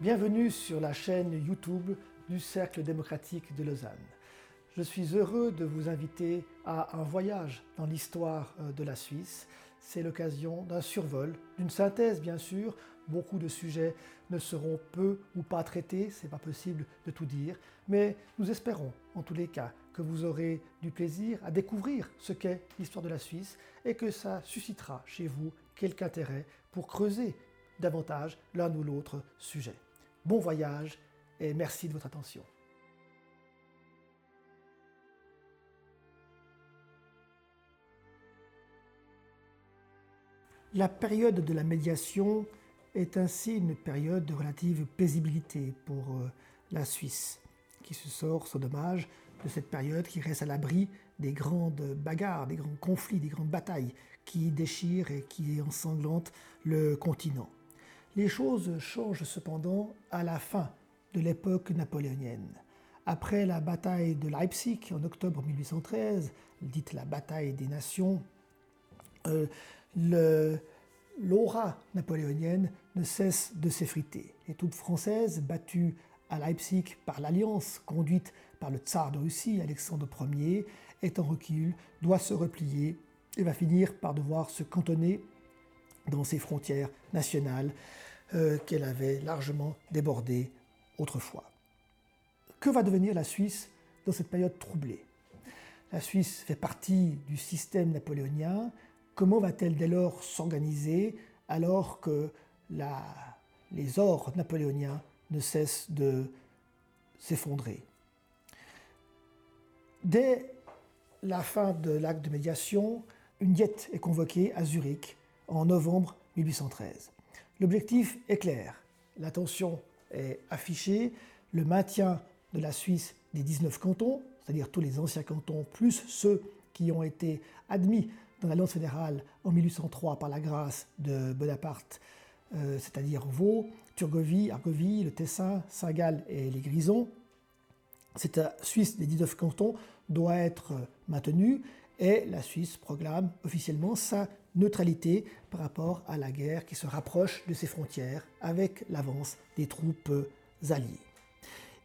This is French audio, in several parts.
Bienvenue sur la chaîne YouTube du Cercle démocratique de Lausanne. Je suis heureux de vous inviter à un voyage dans l'histoire euh, de la Suisse. C'est l'occasion d'un survol, d'une synthèse bien sûr. Beaucoup de sujets ne seront peu ou pas traités, c'est pas possible de tout dire, mais nous espérons en tous les cas que vous aurez du plaisir à découvrir ce qu'est l'histoire de la Suisse et que ça suscitera chez vous quelque intérêt pour creuser davantage l'un ou l'autre sujet. Bon voyage et merci de votre attention. La période de la médiation est ainsi une période de relative paisibilité pour euh, la Suisse, qui se sort, sans dommage, de cette période qui reste à l'abri des grandes bagarres, des grands conflits, des grandes batailles qui déchirent et qui ensanglantent le continent. Les choses changent cependant à la fin de l'époque napoléonienne. Après la bataille de Leipzig en octobre 1813, dite la bataille des nations, euh, l'aura napoléonienne ne cesse de s'effriter. Les troupes françaises, battues à Leipzig par l'alliance conduite par le tsar de Russie, Alexandre Ier, est en recul, doit se replier et va finir par devoir se cantonner dans ses frontières nationales euh, qu'elle avait largement débordées autrefois. Que va devenir la Suisse dans cette période troublée? La Suisse fait partie du système napoléonien. Comment va-t-elle dès lors s'organiser alors que les ors napoléoniens ne cessent de s'effondrer? Dès la fin de l'acte de médiation, une diète est convoquée à Zurich en novembre 1813. L'objectif est clair, l'attention est affichée, le maintien de la Suisse des 19 cantons, c'est-à-dire tous les anciens cantons, plus ceux qui ont été admis dans l'Alliance fédérale en 1803 par la grâce de Bonaparte, euh, c'est-à-dire Vaud, Turgovie, Argovie, le Tessin, Saint-Gall et les Grisons. Cette Suisse des 19 cantons doit être maintenue et la Suisse proclame officiellement sa neutralité par rapport à la guerre qui se rapproche de ses frontières avec l'avance des troupes alliées.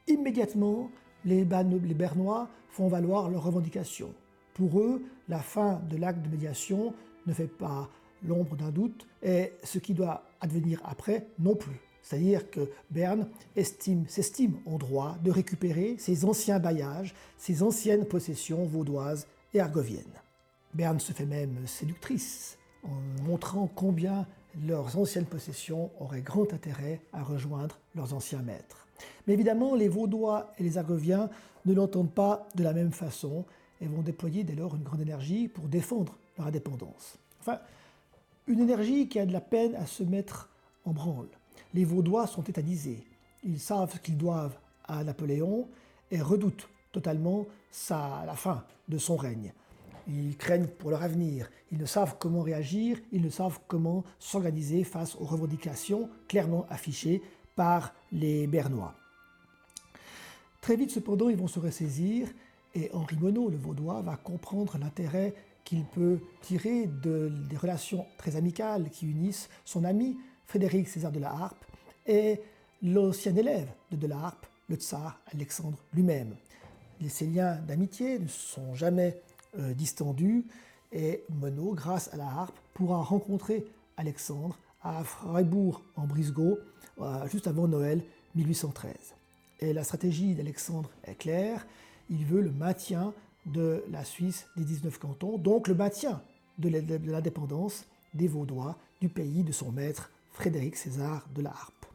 Immédiatement, les, Bernois font valoir leurs revendications. Pour eux, la fin de l'acte de médiation ne fait pas l'ombre d'un doute et ce qui doit advenir après non plus. C'est-à-dire que Berne s'estime en droit de récupérer ses anciens bailliages, ses anciennes possessions vaudoises et argoviennes. Berne se fait même séductrice en montrant combien leurs anciennes possessions auraient grand intérêt à rejoindre leurs anciens maîtres. Mais évidemment, les Vaudois et les Argoviens ne l'entendent pas de la même façon et vont déployer dès lors une grande énergie pour défendre leur indépendance. Enfin, une énergie qui a de la peine à se mettre en branle. Les Vaudois sont tétanisés. Ils savent ce qu'ils doivent à Napoléon et redoutent totalement la fin de son règne. Ils craignent pour leur avenir, ils ne savent comment réagir, ils ne savent comment s'organiser face aux revendications clairement affichées par les Bernois. Très vite cependant, ils vont se ressaisir et Henri Monod, le Vaudois, va comprendre l'intérêt qu'il peut tirer de, des relations très amicales qui unissent son ami Frédéric César de la Harpe et l'ancien élève de de la Harpe, le tsar Alexandre lui-même. Ces liens d'amitié ne sont jamais euh, distendus et Monod, grâce à la harpe, pourra rencontrer Alexandre à Freiburg en Brisgau euh, juste avant Noël 1813. Et la stratégie d'Alexandre est claire, il veut le maintien de la Suisse des 19 cantons, donc le maintien de l'indépendance des Vaudois du pays de son maître Frédéric César de la Harpe.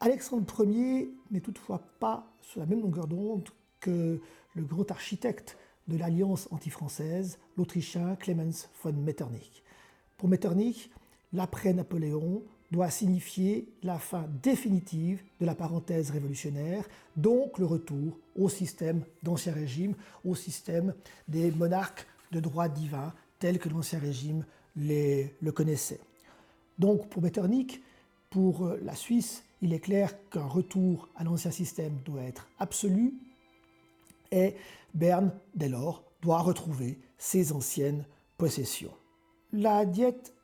Alexandre Ier n'est toutefois pas sur la même longueur d'onde que le grand architecte de l'alliance anti-française, l'Autrichien Clemens von Metternich. Pour Metternich, l'après-Napoléon doit signifier la fin définitive de la parenthèse révolutionnaire, donc le retour au système d'Ancien Régime, au système des monarques de droit divin tel que l'Ancien Régime les, le connaissait. Donc pour Metternich, pour la Suisse, il est clair qu'un retour à l'ancien système doit être absolu et Berne, dès lors, doit retrouver ses anciennes possessions. La diète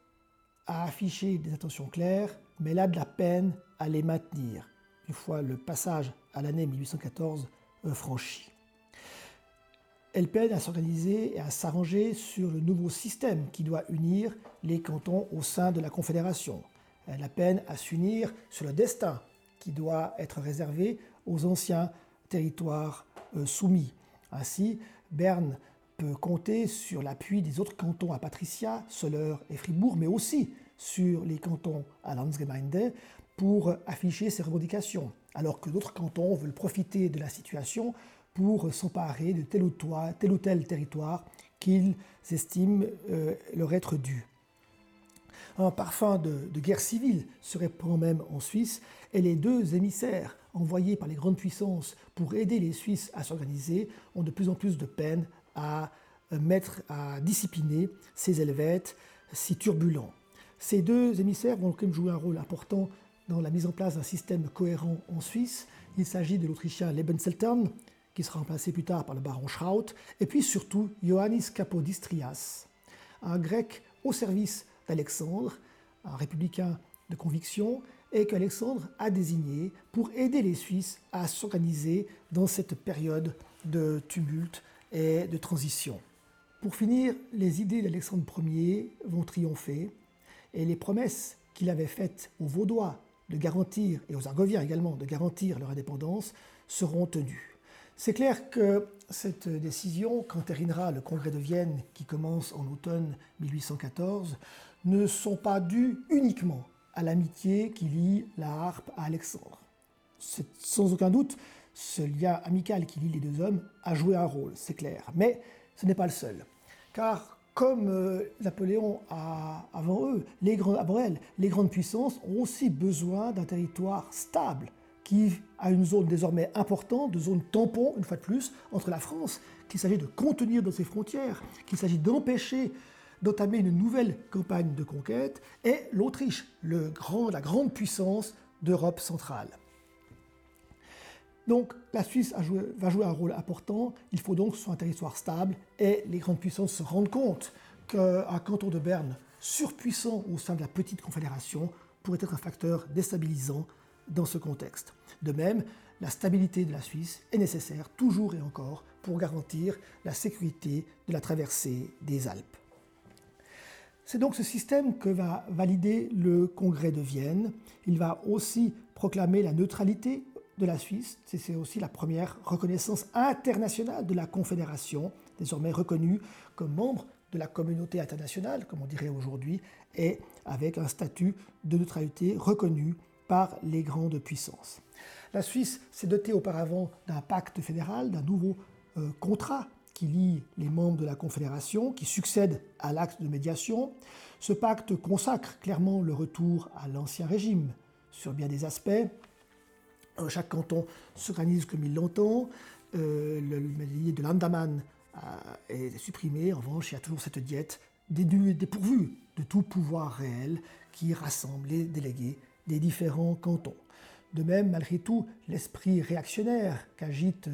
a affiché des intentions claires mais elle a de la peine à les maintenir, une fois le passage à l'année 1814 euh, franchi. Elle peine à s'organiser et à s'arranger sur le nouveau système qui doit unir les cantons au sein de la Confédération. Elle a peine à s'unir sur le destin qui doit être réservé aux anciens territoires euh, soumis. Ainsi, Berne peut compter sur l'appui des autres cantons à Patricia, Soleure et Fribourg, mais aussi sur les cantons à Landsgemeinde pour afficher ses revendications, alors que d'autres cantons veulent profiter de la situation pour s'emparer de tel ou, tel territoire qu'ils estiment euh, leur être dû. Un parfum de, guerre civile se répand même en Suisse et les deux émissaires envoyés par les grandes puissances pour aider les Suisses à s'organiser ont de plus en plus de peine à euh, mettre à discipliner ces Helvètes si turbulents. Ces deux émissaires vont quand même jouer un rôle important dans la mise en place d'un système cohérent en Suisse. Il s'agit de l'Autrichien Lebensseltern, qui sera remplacé plus tard par le baron Schraut, et puis surtout Ioannis Kapodistrias, un grec au service d'Alexandre, un républicain de conviction, et qu'Alexandre a désigné pour aider les Suisses à s'organiser dans cette période de tumulte et de transition. Pour finir, les idées d'Alexandre Ier vont triompher et les promesses qu'il avait faites aux Vaudois de garantir, et aux Argoviens également, de garantir leur indépendance, seront tenues. C'est clair que cette décision, qu'entérinera le congrès de Vienne qui commence en automne 1814, ne sont pas dues uniquement à l'amitié qui lie la harpe à Alexandre. Sans aucun doute, ce lien amical qui lie les deux hommes a joué un rôle, c'est clair. Mais ce n'est pas le seul. Car comme euh, Napoléon a, avant eux, les, les grandes puissances ont aussi besoin d'un territoire stable qui a une zone désormais importante, de zone tampon, une fois de plus, entre la France, qu'il s'agit de contenir dans ses frontières, qu'il s'agit d'empêcher d'entamer une nouvelle campagne de conquête, et l'Autriche, la grande puissance d'Europe centrale. Donc la Suisse va jouer un rôle important, il faut donc soit un territoire stable et les grandes puissances se rendent compte qu'un canton de Berne surpuissant au sein de la petite confédération pourrait être un facteur déstabilisant dans ce contexte. De même, la stabilité de la Suisse est nécessaire toujours et encore pour garantir la sécurité de la traversée des Alpes. C'est donc ce système que va valider le Congrès de Vienne. Il va aussi proclamer la neutralité de la Suisse. C'est aussi la première reconnaissance internationale de la Confédération, désormais reconnue comme membre de la communauté internationale, comme on dirait aujourd'hui, et avec un statut de neutralité reconnu par les grandes puissances. La Suisse s'est dotée auparavant d'un pacte fédéral, d'un nouveau euh, contrat qui lie les membres de la Confédération, qui succède à l'acte de médiation. Ce pacte consacre clairement le retour à l'ancien régime sur bien des aspects, euh, chaque canton s'organise comme il l'entend. Euh, le médaillé de l'Andaman euh, est supprimé. En revanche, il y a toujours cette diète dépourvue de tout pouvoir réel qui rassemble les délégués des différents cantons. De même, malgré tout, l'esprit réactionnaire qu'agite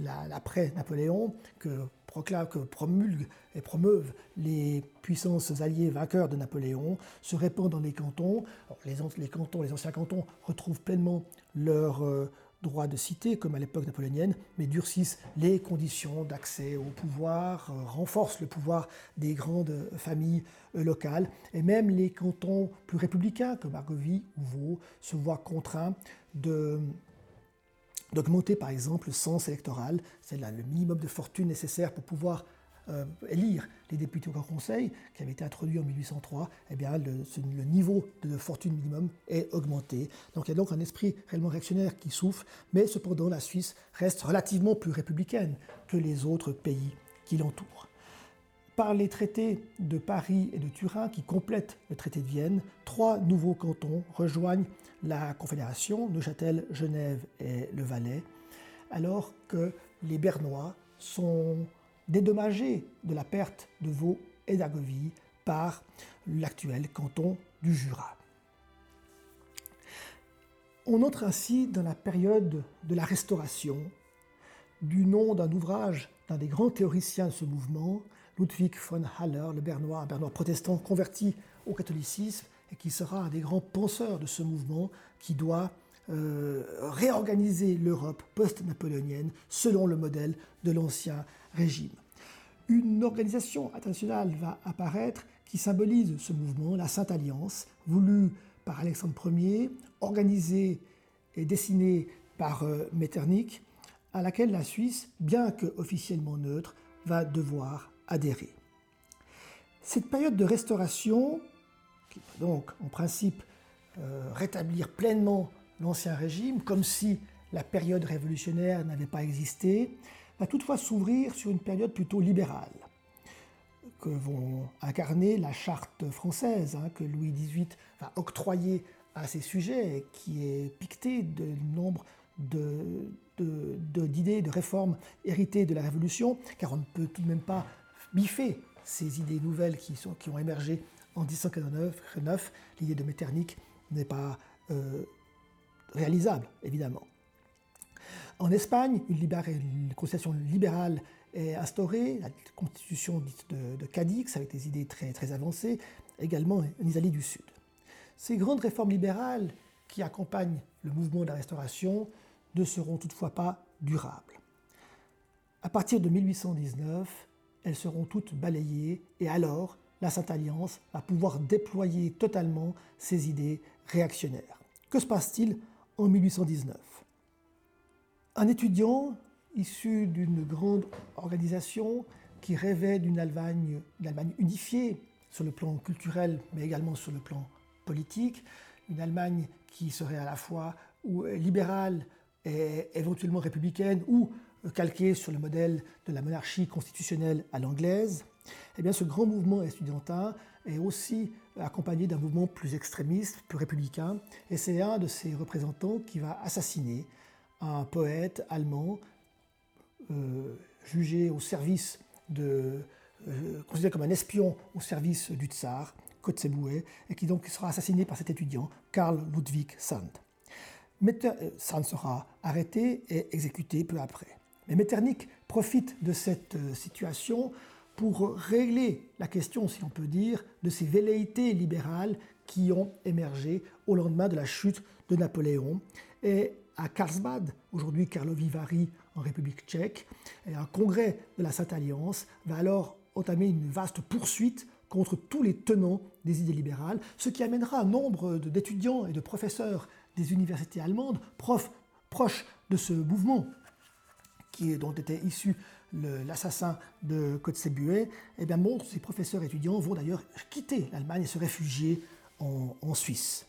l'après-Napoléon, que promulguent et promeuvent les puissances alliées vainqueurs de Napoléon, se répand dans les cantons. les, les, cantons, les anciens cantons retrouvent pleinement leur euh, droit de cité, comme à l'époque napoléonienne, mais durcissent les conditions d'accès au pouvoir, euh, renforcent le pouvoir des grandes familles euh, locales, et même les cantons plus républicains, comme Argovie ou Vaud, se voient contraints de d'augmenter par exemple le sens électoral, c'est le minimum de fortune nécessaire pour pouvoir euh, élire les députés au Grand Conseil, qui avait été introduit en 1803, eh bien, le, le, niveau de fortune minimum est augmenté. Donc il y a donc un esprit réellement réactionnaire qui souffre, mais cependant la Suisse reste relativement plus républicaine que les autres pays qui l'entourent. Par les traités de Paris et de Turin qui complètent le traité de Vienne, trois nouveaux cantons rejoignent la Confédération, Neuchâtel, Genève et le Valais, alors que les Bernois sont dédommagés de la perte de Vaud et d'Argovie par l'actuel canton du Jura. On entre ainsi dans la période de la Restauration, du nom d'un ouvrage d'un des grands théoriciens de ce mouvement, Ludwig von Haller, le Bernois, un Bernois protestant converti au catholicisme et qui sera un des grands penseurs de ce mouvement qui doit euh, réorganiser l'Europe post-napoléonienne selon le modèle de l'Ancien Régime. Une organisation internationale va apparaître qui symbolise ce mouvement, la Sainte Alliance, voulue par Alexandre Ier, organisée et dessinée par euh, Metternich, à laquelle la Suisse, bien que officiellement neutre, va devoir adhérer. Cette période de restauration, qui va donc en principe euh, rétablir pleinement l'Ancien Régime, comme si la période révolutionnaire n'avait pas existé, va toutefois s'ouvrir sur une période plutôt libérale, que vont incarner la charte française, hein, que Louis XVIII va octroyer à ces sujets, qui est piquetée de nombre d'idées, de, de, de réformes héritées de la Révolution, car on ne peut tout de même pas biffer ces idées nouvelles qui, sont, qui ont émergé en 1789. L'idée de Metternich n'est pas euh, réalisable, évidemment. En Espagne, une, constitution libérale est instaurée, la constitution dite de, de, Cadix, avec des idées très, très avancées, également en Italie du Sud. Ces grandes réformes libérales qui accompagnent le mouvement de la Restauration ne seront toutefois pas durables. À partir de 1819, elles seront toutes balayées et alors la Sainte Alliance va pouvoir déployer totalement ses idées réactionnaires. Que se passe-t-il en 1819 Un étudiant issu d'une grande organisation qui rêvait d'une Allemagne, Allemagne unifiée sur le plan culturel mais également sur le plan politique, une Allemagne qui serait à la fois libérale et éventuellement républicaine ou calquée sur le modèle de la monarchie constitutionnelle à l'anglaise, eh bien ce grand mouvement estudiantin est aussi accompagné d'un mouvement plus extrémiste, plus républicain, et c'est un de ses représentants qui va assassiner un poète allemand euh, jugé au service de, euh, considéré comme un espion au service du tsar, Kotzebue, et qui donc sera assassiné par cet étudiant, Karl Ludwig Sand. Euh, Sand sera arrêté et exécuté peu après. Mais Metternich profite de cette euh, situation pour régler la question, si on peut dire, de ces velléités libérales qui ont émergé au lendemain de la chute de Napoléon. Et à Karlsbad, aujourd'hui Karlovy Vary en République tchèque, un congrès de la Sainte Alliance va alors entamer une vaste poursuite contre tous les tenants des idées libérales, ce qui amènera un nombre d'étudiants et de professeurs des universités allemandes, proches de ce mouvement, dont était issu l'assassin de Kotzebue, eh bien bon, ces professeurs étudiants vont d'ailleurs quitter l'Allemagne et se réfugier en, Suisse.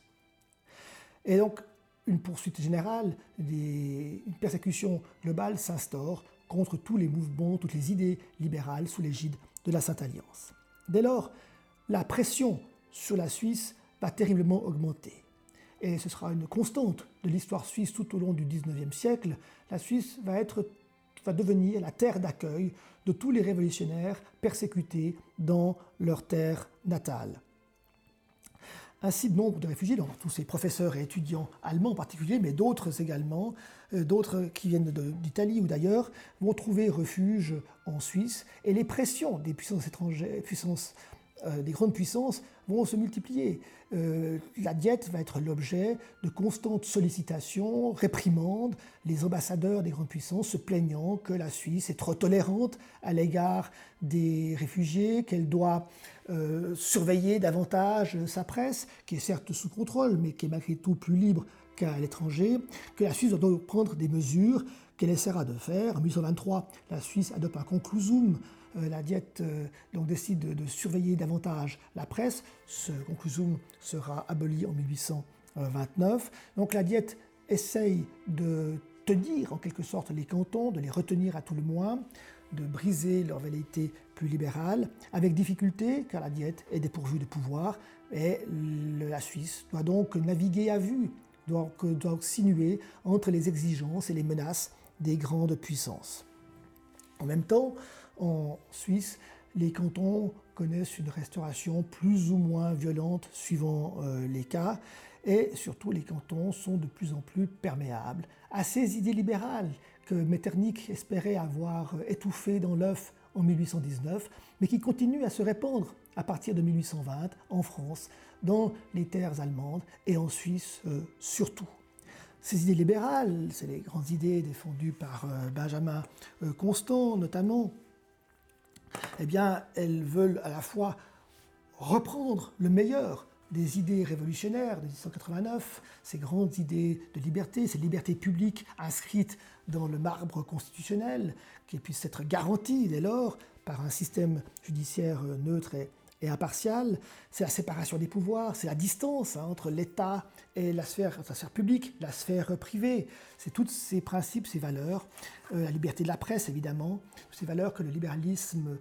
Et donc, une poursuite générale, une persécution globale s'instaure contre tous les mouvements, toutes les idées libérales sous l'égide de la Sainte Alliance. Dès lors, la pression sur la Suisse va terriblement augmenter. Et ce sera une constante de l'histoire suisse tout au long du XIXe siècle. La Suisse va être va devenir la terre d'accueil de tous les révolutionnaires persécutés dans leur terre natale. Ainsi, nombre de réfugiés, donc tous ces professeurs et étudiants allemands en particulier, mais d'autres également, euh, d'autres qui viennent d'Italie ou d'ailleurs, vont trouver refuge en Suisse. Et les pressions des puissances étrangères, puissances euh, des grandes puissances vont se multiplier. Euh, la diète va être l'objet de constantes sollicitations, réprimandes, les ambassadeurs des grandes puissances se plaignant que la Suisse est trop tolérante à l'égard des réfugiés, qu'elle doit euh, surveiller davantage sa presse, qui est certes sous contrôle, mais qui est malgré tout plus libre qu'à l'étranger, que la Suisse doit donc prendre des mesures qu'elle essaiera de faire. En 1823, la Suisse adopte un conclusum euh, la diète euh, donc décide de, surveiller davantage la presse. Ce conclusum sera aboli en 1829. Donc la diète essaye de tenir en quelque sorte les cantons, de les retenir à tout le moins, de briser leur velléité plus libérale, avec difficulté car la diète est dépourvue de pouvoir et la Suisse doit donc naviguer à vue, doit, doit sinuer entre les exigences et les menaces des grandes puissances. En même temps, en Suisse, les cantons connaissent une restauration plus ou moins violente suivant euh, les cas, et surtout les cantons sont de plus en plus perméables à ces idées libérales que Metternich espérait avoir étouffées dans l'œuf en 1819, mais qui continuent à se répandre à partir de 1820 en France, dans les terres allemandes et en Suisse euh, surtout. Ces idées libérales, c'est les grandes idées défendues par euh, Benjamin euh, Constant notamment, eh bien, elles veulent à la fois reprendre le meilleur des idées révolutionnaires de 1889, ces grandes idées de liberté, ces libertés publiques inscrites dans le marbre constitutionnel, qui puissent être garanties dès lors par un système judiciaire neutre et, impartial, c'est la séparation des pouvoirs, c'est la distance hein, entre l'État et la sphère, la sphère publique, la sphère privée. C'est tous ces principes, ces valeurs, euh, la liberté de la presse évidemment, ces valeurs que le libéralisme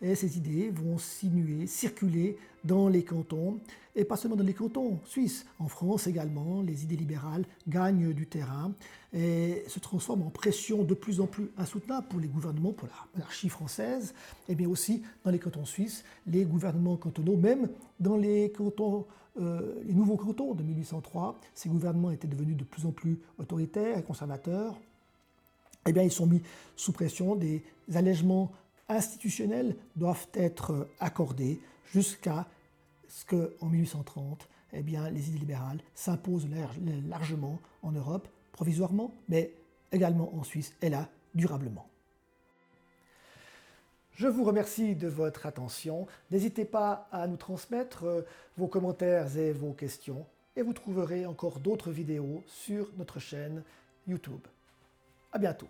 et ces idées vont sinuer, circuler dans les cantons, et pas seulement dans les cantons suisses, en France également, les idées libérales gagnent du terrain et se transforment en pression de plus en plus insoutenable pour les gouvernements, pour la monarchie française, et bien aussi dans les cantons suisses, les gouvernements cantonaux, même dans les euh, les nouveaux cantons de 1803, ces gouvernements étaient devenus de plus en plus autoritaires et conservateurs. Eh bien, ils sont mis sous pression, des allègements institutionnels doivent être accordés jusqu'à ce qu'en 1830, eh les idées libérales s'imposent largement en Europe, provisoirement, mais également en Suisse, et là, durablement. Je vous remercie de votre attention. N'hésitez pas à nous transmettre euh, vos commentaires et vos questions, et vous trouverez encore d'autres vidéos sur notre chaîne YouTube. À bientôt.